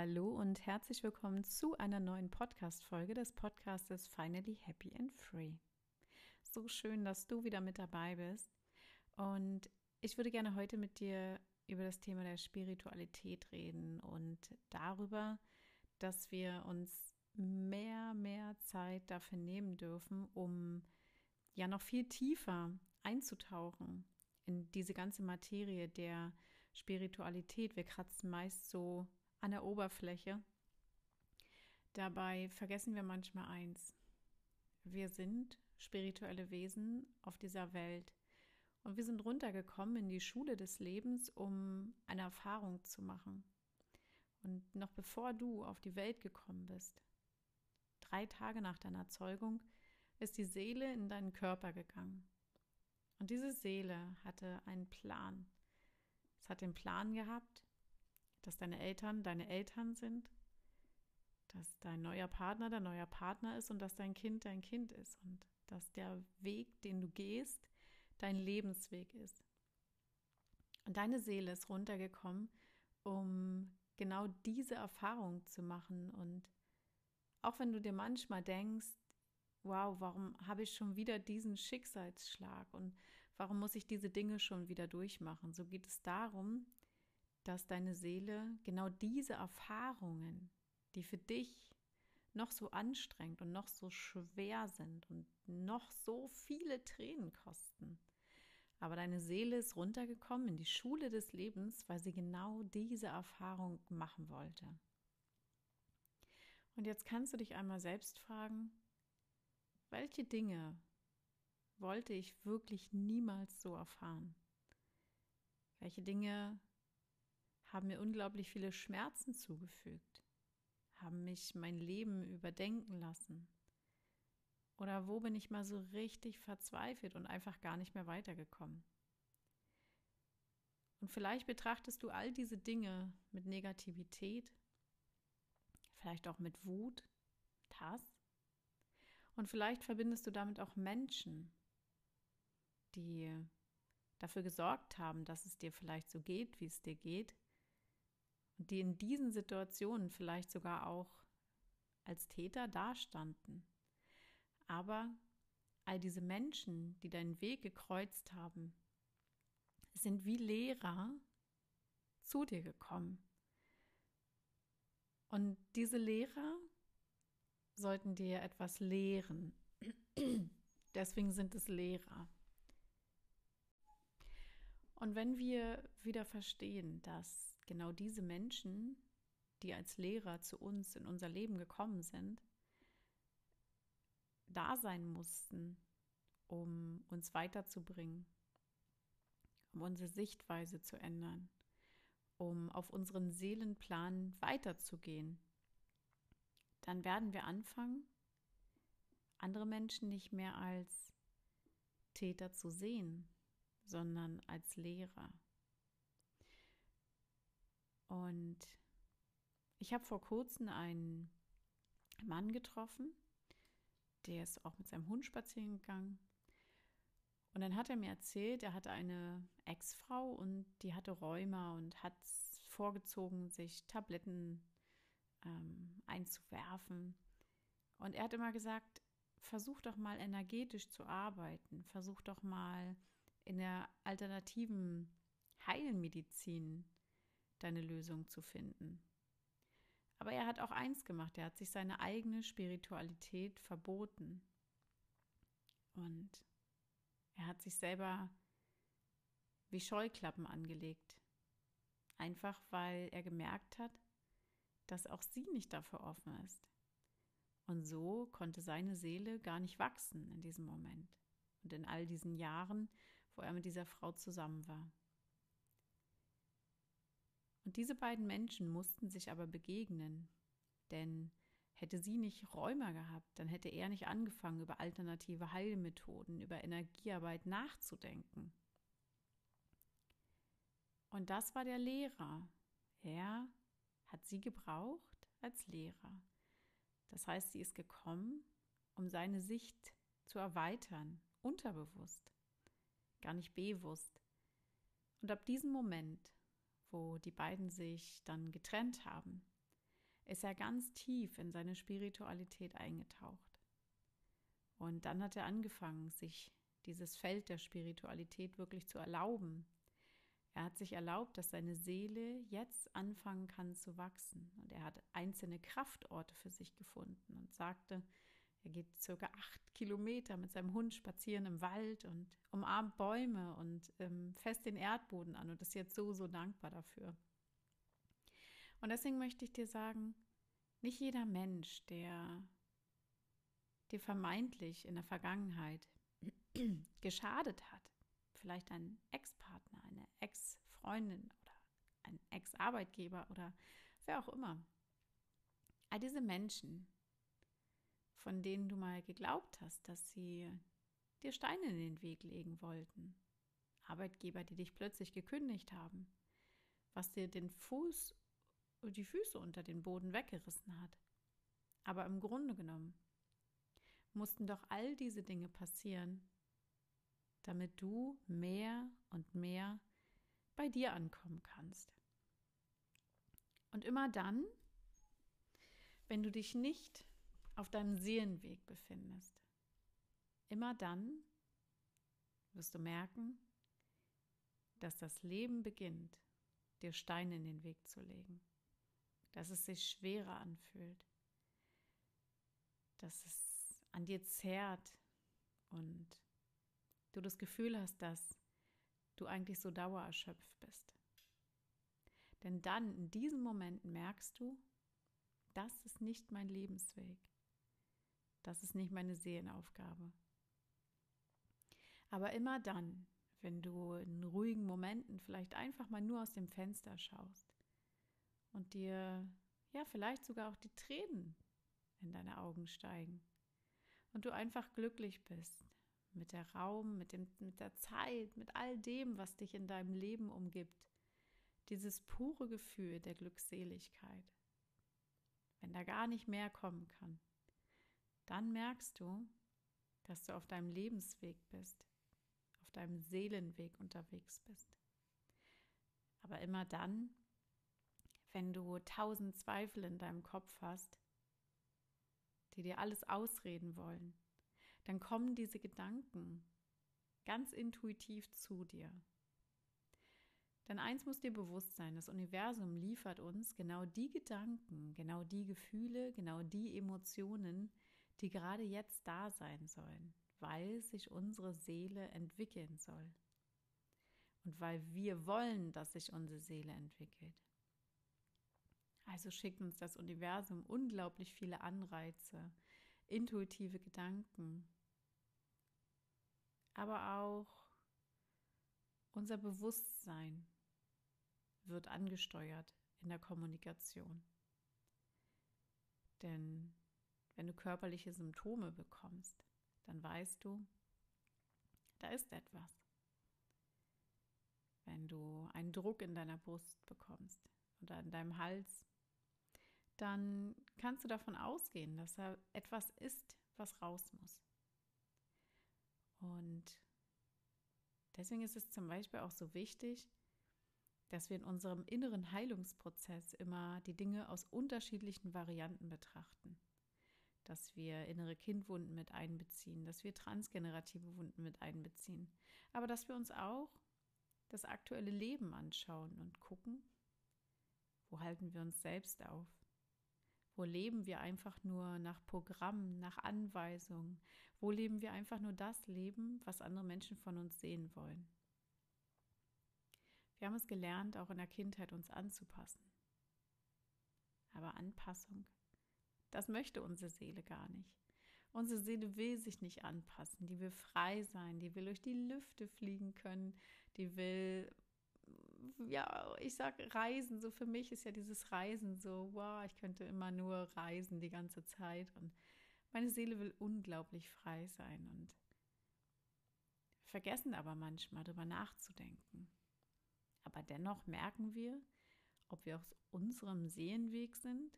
Hallo und herzlich willkommen zu einer neuen Podcast-Folge des Podcastes Finally Happy and Free. So schön, dass du wieder mit dabei bist. Und ich würde gerne heute mit dir über das Thema der Spiritualität reden und darüber, dass wir uns mehr, mehr Zeit dafür nehmen dürfen, um ja noch viel tiefer einzutauchen in diese ganze Materie der Spiritualität. Wir kratzen meist so an der Oberfläche. Dabei vergessen wir manchmal eins. Wir sind spirituelle Wesen auf dieser Welt. Und wir sind runtergekommen in die Schule des Lebens, um eine Erfahrung zu machen. Und noch bevor du auf die Welt gekommen bist, drei Tage nach deiner Zeugung, ist die Seele in deinen Körper gegangen. Und diese Seele hatte einen Plan. Es hat den Plan gehabt, dass deine Eltern deine Eltern sind, dass dein neuer Partner dein neuer Partner ist und dass dein Kind dein Kind ist und dass der Weg, den du gehst, dein Lebensweg ist. Und deine Seele ist runtergekommen, um genau diese Erfahrung zu machen. Und auch wenn du dir manchmal denkst, wow, warum habe ich schon wieder diesen Schicksalsschlag und warum muss ich diese Dinge schon wieder durchmachen? So geht es darum, dass deine Seele genau diese Erfahrungen, die für dich noch so anstrengend und noch so schwer sind und noch so viele Tränen kosten, aber deine Seele ist runtergekommen in die Schule des Lebens, weil sie genau diese Erfahrung machen wollte. Und jetzt kannst du dich einmal selbst fragen, welche Dinge wollte ich wirklich niemals so erfahren? Welche Dinge haben mir unglaublich viele Schmerzen zugefügt, haben mich mein Leben überdenken lassen. Oder wo bin ich mal so richtig verzweifelt und einfach gar nicht mehr weitergekommen? Und vielleicht betrachtest du all diese Dinge mit Negativität, vielleicht auch mit Wut, mit Hass. Und vielleicht verbindest du damit auch Menschen, die dafür gesorgt haben, dass es dir vielleicht so geht, wie es dir geht, die in diesen Situationen vielleicht sogar auch als Täter dastanden. Aber all diese Menschen, die deinen Weg gekreuzt haben, sind wie Lehrer zu dir gekommen. Und diese Lehrer sollten dir etwas lehren. Deswegen sind es Lehrer. Und wenn wir wieder verstehen, dass genau diese Menschen, die als Lehrer zu uns in unser Leben gekommen sind, da sein mussten, um uns weiterzubringen, um unsere Sichtweise zu ändern, um auf unseren Seelenplan weiterzugehen, dann werden wir anfangen, andere Menschen nicht mehr als Täter zu sehen, sondern als Lehrer. Und ich habe vor kurzem einen Mann getroffen, der ist auch mit seinem Hund spazieren gegangen. Und dann hat er mir erzählt, er hatte eine Ex-Frau und die hatte Rheuma und hat vorgezogen, sich Tabletten ähm, einzuwerfen. Und er hat immer gesagt, versuch doch mal energetisch zu arbeiten, versuch doch mal in der alternativen Heilmedizin deine Lösung zu finden. Aber er hat auch eins gemacht, er hat sich seine eigene Spiritualität verboten. Und er hat sich selber wie Scheuklappen angelegt. Einfach weil er gemerkt hat, dass auch sie nicht dafür offen ist. Und so konnte seine Seele gar nicht wachsen in diesem Moment und in all diesen Jahren, wo er mit dieser Frau zusammen war. Und diese beiden Menschen mussten sich aber begegnen, denn hätte sie nicht Räumer gehabt, dann hätte er nicht angefangen, über alternative Heilmethoden, über Energiearbeit nachzudenken. Und das war der Lehrer. Er hat sie gebraucht als Lehrer. Das heißt, sie ist gekommen, um seine Sicht zu erweitern, unterbewusst gar nicht bewusst. Und ab diesem Moment, wo die beiden sich dann getrennt haben, ist er ganz tief in seine Spiritualität eingetaucht. Und dann hat er angefangen, sich dieses Feld der Spiritualität wirklich zu erlauben. Er hat sich erlaubt, dass seine Seele jetzt anfangen kann zu wachsen. Und er hat einzelne Kraftorte für sich gefunden und sagte, er geht circa acht Kilometer mit seinem Hund spazieren im Wald und umarmt Bäume und ähm, fest den Erdboden an und ist jetzt so, so dankbar dafür. Und deswegen möchte ich dir sagen, nicht jeder Mensch, der dir vermeintlich in der Vergangenheit geschadet hat, vielleicht ein Ex-Partner, eine Ex-Freundin oder ein Ex-Arbeitgeber oder wer auch immer. All diese Menschen, von denen du mal geglaubt hast, dass sie dir Steine in den Weg legen wollten. Arbeitgeber, die dich plötzlich gekündigt haben, was dir den Fuß und die Füße unter den Boden weggerissen hat. Aber im Grunde genommen mussten doch all diese Dinge passieren, damit du mehr und mehr bei dir ankommen kannst. Und immer dann, wenn du dich nicht auf deinem Seelenweg befindest, immer dann wirst du merken, dass das Leben beginnt, dir Steine in den Weg zu legen, dass es sich schwerer anfühlt, dass es an dir zerrt und du das Gefühl hast, dass du eigentlich so dauererschöpft bist. Denn dann, in diesem Moment, merkst du, das ist nicht mein Lebensweg. Das ist nicht meine Seelenaufgabe. Aber immer dann, wenn du in ruhigen Momenten vielleicht einfach mal nur aus dem Fenster schaust und dir ja vielleicht sogar auch die Tränen in deine Augen steigen und du einfach glücklich bist mit der Raum, mit, dem, mit der Zeit, mit all dem, was dich in deinem Leben umgibt, dieses pure Gefühl der Glückseligkeit, wenn da gar nicht mehr kommen kann, dann merkst du, dass du auf deinem Lebensweg bist, auf deinem Seelenweg unterwegs bist. Aber immer dann, wenn du tausend Zweifel in deinem Kopf hast, die dir alles ausreden wollen, dann kommen diese Gedanken ganz intuitiv zu dir. Denn eins muss dir bewusst sein, das Universum liefert uns genau die Gedanken, genau die Gefühle, genau die Emotionen, die gerade jetzt da sein sollen, weil sich unsere Seele entwickeln soll. Und weil wir wollen, dass sich unsere Seele entwickelt. Also schickt uns das Universum unglaublich viele Anreize, intuitive Gedanken, aber auch unser Bewusstsein wird angesteuert in der Kommunikation. Denn wenn du körperliche Symptome bekommst, dann weißt du, da ist etwas. Wenn du einen Druck in deiner Brust bekommst oder in deinem Hals, dann kannst du davon ausgehen, dass da etwas ist, was raus muss. Und deswegen ist es zum Beispiel auch so wichtig, dass wir in unserem inneren Heilungsprozess immer die Dinge aus unterschiedlichen Varianten betrachten dass wir innere Kindwunden mit einbeziehen, dass wir transgenerative Wunden mit einbeziehen, aber dass wir uns auch das aktuelle Leben anschauen und gucken, wo halten wir uns selbst auf? Wo leben wir einfach nur nach Programm, nach Anweisungen? Wo leben wir einfach nur das Leben, was andere Menschen von uns sehen wollen? Wir haben es gelernt, auch in der Kindheit uns anzupassen. Aber Anpassung das möchte unsere Seele gar nicht. Unsere Seele will sich nicht anpassen, die will frei sein, die will durch die Lüfte fliegen können, die will, ja, ich sag reisen, so für mich ist ja dieses Reisen so, wow, ich könnte immer nur reisen die ganze Zeit. Und meine Seele will unglaublich frei sein und vergessen aber manchmal darüber nachzudenken. Aber dennoch merken wir, ob wir auf unserem Seelenweg sind,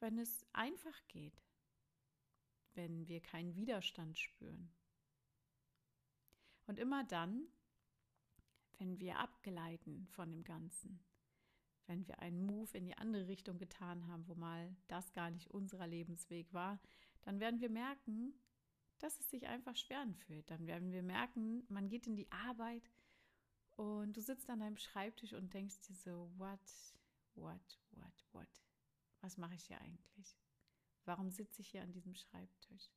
wenn es einfach geht, wenn wir keinen Widerstand spüren. Und immer dann, wenn wir abgleiten von dem Ganzen, wenn wir einen Move in die andere Richtung getan haben, wo mal das gar nicht unser Lebensweg war, dann werden wir merken, dass es sich einfach schwer anfühlt. Dann werden wir merken, man geht in die Arbeit und du sitzt an deinem Schreibtisch und denkst dir so, what, what, what, what? Was mache ich hier eigentlich? Warum sitze ich hier an diesem Schreibtisch?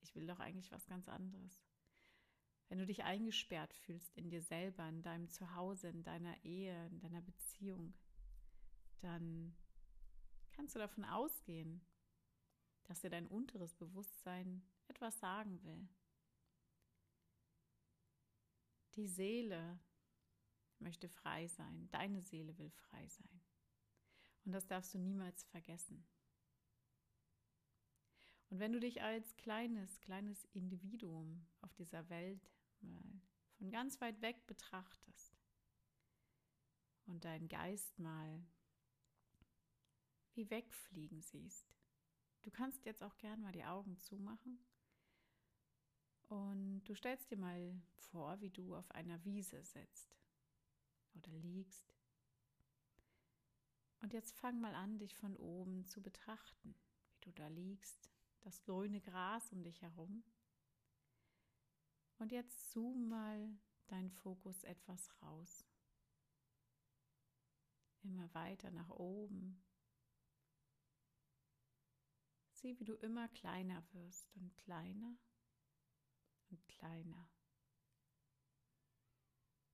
Ich will doch eigentlich was ganz anderes. Wenn du dich eingesperrt fühlst in dir selber, in deinem Zuhause, in deiner Ehe, in deiner Beziehung, dann kannst du davon ausgehen, dass dir dein unteres Bewusstsein etwas sagen will. Die Seele möchte frei sein, deine Seele will frei sein. Und das darfst du niemals vergessen. Und wenn du dich als kleines, kleines Individuum auf dieser Welt mal von ganz weit weg betrachtest und deinen Geist mal wie wegfliegen siehst, du kannst jetzt auch gern mal die Augen zumachen und du stellst dir mal vor, wie du auf einer Wiese sitzt oder liegst. Und jetzt fang mal an, dich von oben zu betrachten, wie du da liegst, das grüne Gras um dich herum. Und jetzt zoom mal deinen Fokus etwas raus. Immer weiter nach oben. Sieh, wie du immer kleiner wirst und kleiner und kleiner.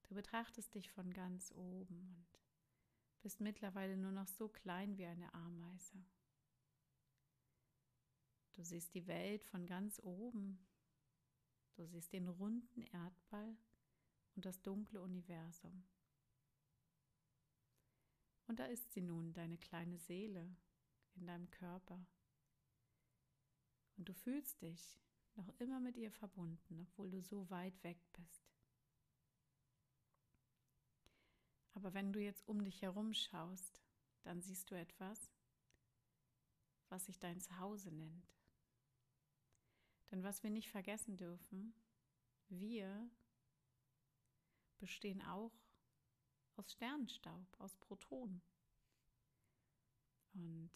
Du betrachtest dich von ganz oben und bist mittlerweile nur noch so klein wie eine Ameise. Du siehst die Welt von ganz oben. Du siehst den runden Erdball und das dunkle Universum. Und da ist sie nun, deine kleine Seele in deinem Körper. Und du fühlst dich noch immer mit ihr verbunden, obwohl du so weit weg bist. Aber wenn du jetzt um dich herum schaust, dann siehst du etwas, was sich dein Zuhause nennt. Denn was wir nicht vergessen dürfen, wir bestehen auch aus Sternenstaub, aus Protonen. Und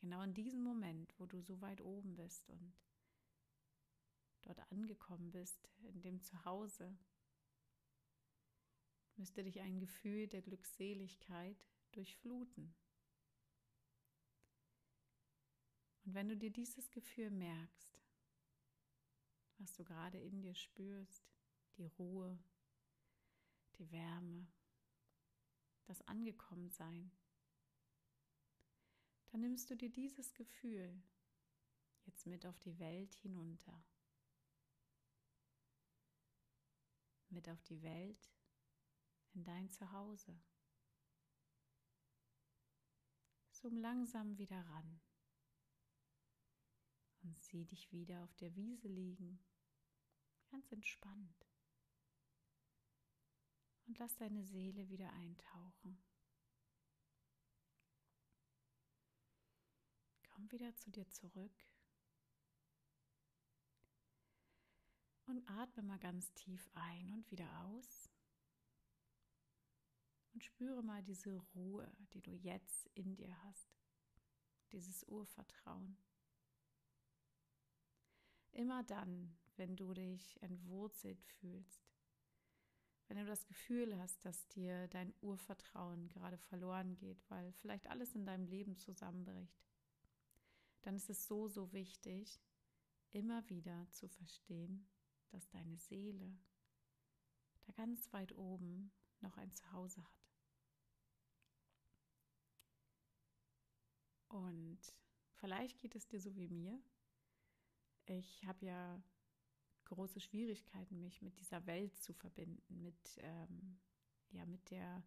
genau in diesem Moment, wo du so weit oben bist und dort angekommen bist, in dem Zuhause, müsste dich ein Gefühl der Glückseligkeit durchfluten. Und wenn du dir dieses Gefühl merkst, was du gerade in dir spürst, die Ruhe, die Wärme, das Angekommensein, dann nimmst du dir dieses Gefühl jetzt mit auf die Welt hinunter. Mit auf die Welt in dein Zuhause. Zoom langsam wieder ran und sieh dich wieder auf der Wiese liegen, ganz entspannt. Und lass deine Seele wieder eintauchen. Komm wieder zu dir zurück und atme mal ganz tief ein und wieder aus. Und spüre mal diese Ruhe, die du jetzt in dir hast, dieses Urvertrauen. Immer dann, wenn du dich entwurzelt fühlst, wenn du das Gefühl hast, dass dir dein Urvertrauen gerade verloren geht, weil vielleicht alles in deinem Leben zusammenbricht, dann ist es so, so wichtig, immer wieder zu verstehen, dass deine Seele da ganz weit oben noch ein Zuhause hat. Und vielleicht geht es dir so wie mir. Ich habe ja große Schwierigkeiten, mich mit dieser Welt zu verbinden, mit, ähm, ja, mit der,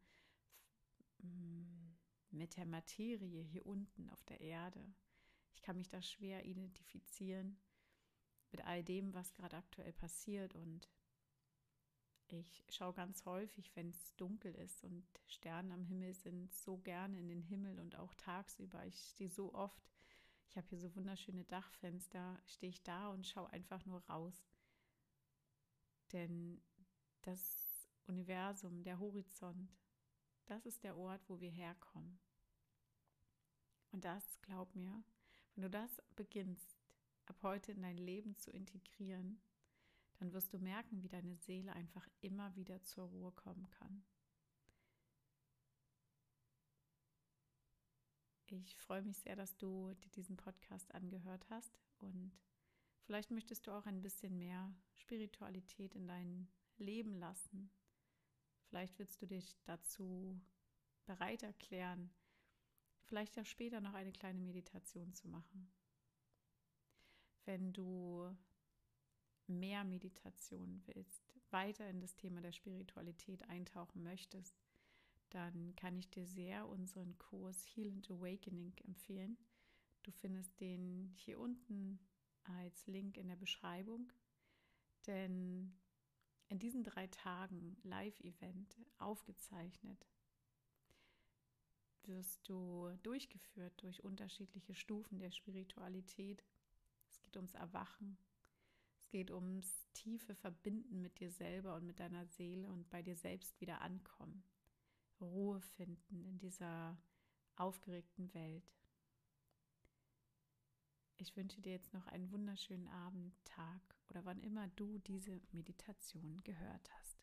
mm, mit der Materie hier unten auf der Erde. Ich kann mich da schwer identifizieren mit all dem, was gerade aktuell passiert und ich schaue ganz häufig, wenn es dunkel ist und Sterne am Himmel sind, so gerne in den Himmel und auch tagsüber. Ich stehe so oft, ich habe hier so wunderschöne Dachfenster, stehe ich da und schaue einfach nur raus. Denn das Universum, der Horizont, Das ist der Ort, wo wir herkommen. Und das, glaub mir, wenn du das beginnst, ab heute in dein Leben zu integrieren, dann wirst du merken, wie deine Seele einfach immer wieder zur Ruhe kommen kann. Ich freue mich sehr, dass du dir diesen Podcast angehört hast und vielleicht möchtest du auch ein bisschen mehr Spiritualität in dein Leben lassen. Vielleicht willst du dich dazu bereit erklären, vielleicht ja später noch eine kleine Meditation zu machen. Wenn du mehr Meditation willst, weiter in das Thema der Spiritualität eintauchen möchtest, dann kann ich dir sehr unseren Kurs Heal and Awakening empfehlen. Du findest den hier unten als Link in der Beschreibung, denn in diesen drei Tagen Live-Event aufgezeichnet wirst du durchgeführt durch unterschiedliche Stufen der Spiritualität. Es geht ums Erwachen, geht ums tiefe Verbinden mit dir selber und mit deiner Seele und bei dir selbst wieder ankommen. Ruhe finden in dieser aufgeregten Welt. Ich wünsche dir jetzt noch einen wunderschönen Abend, Tag oder wann immer du diese Meditation gehört hast.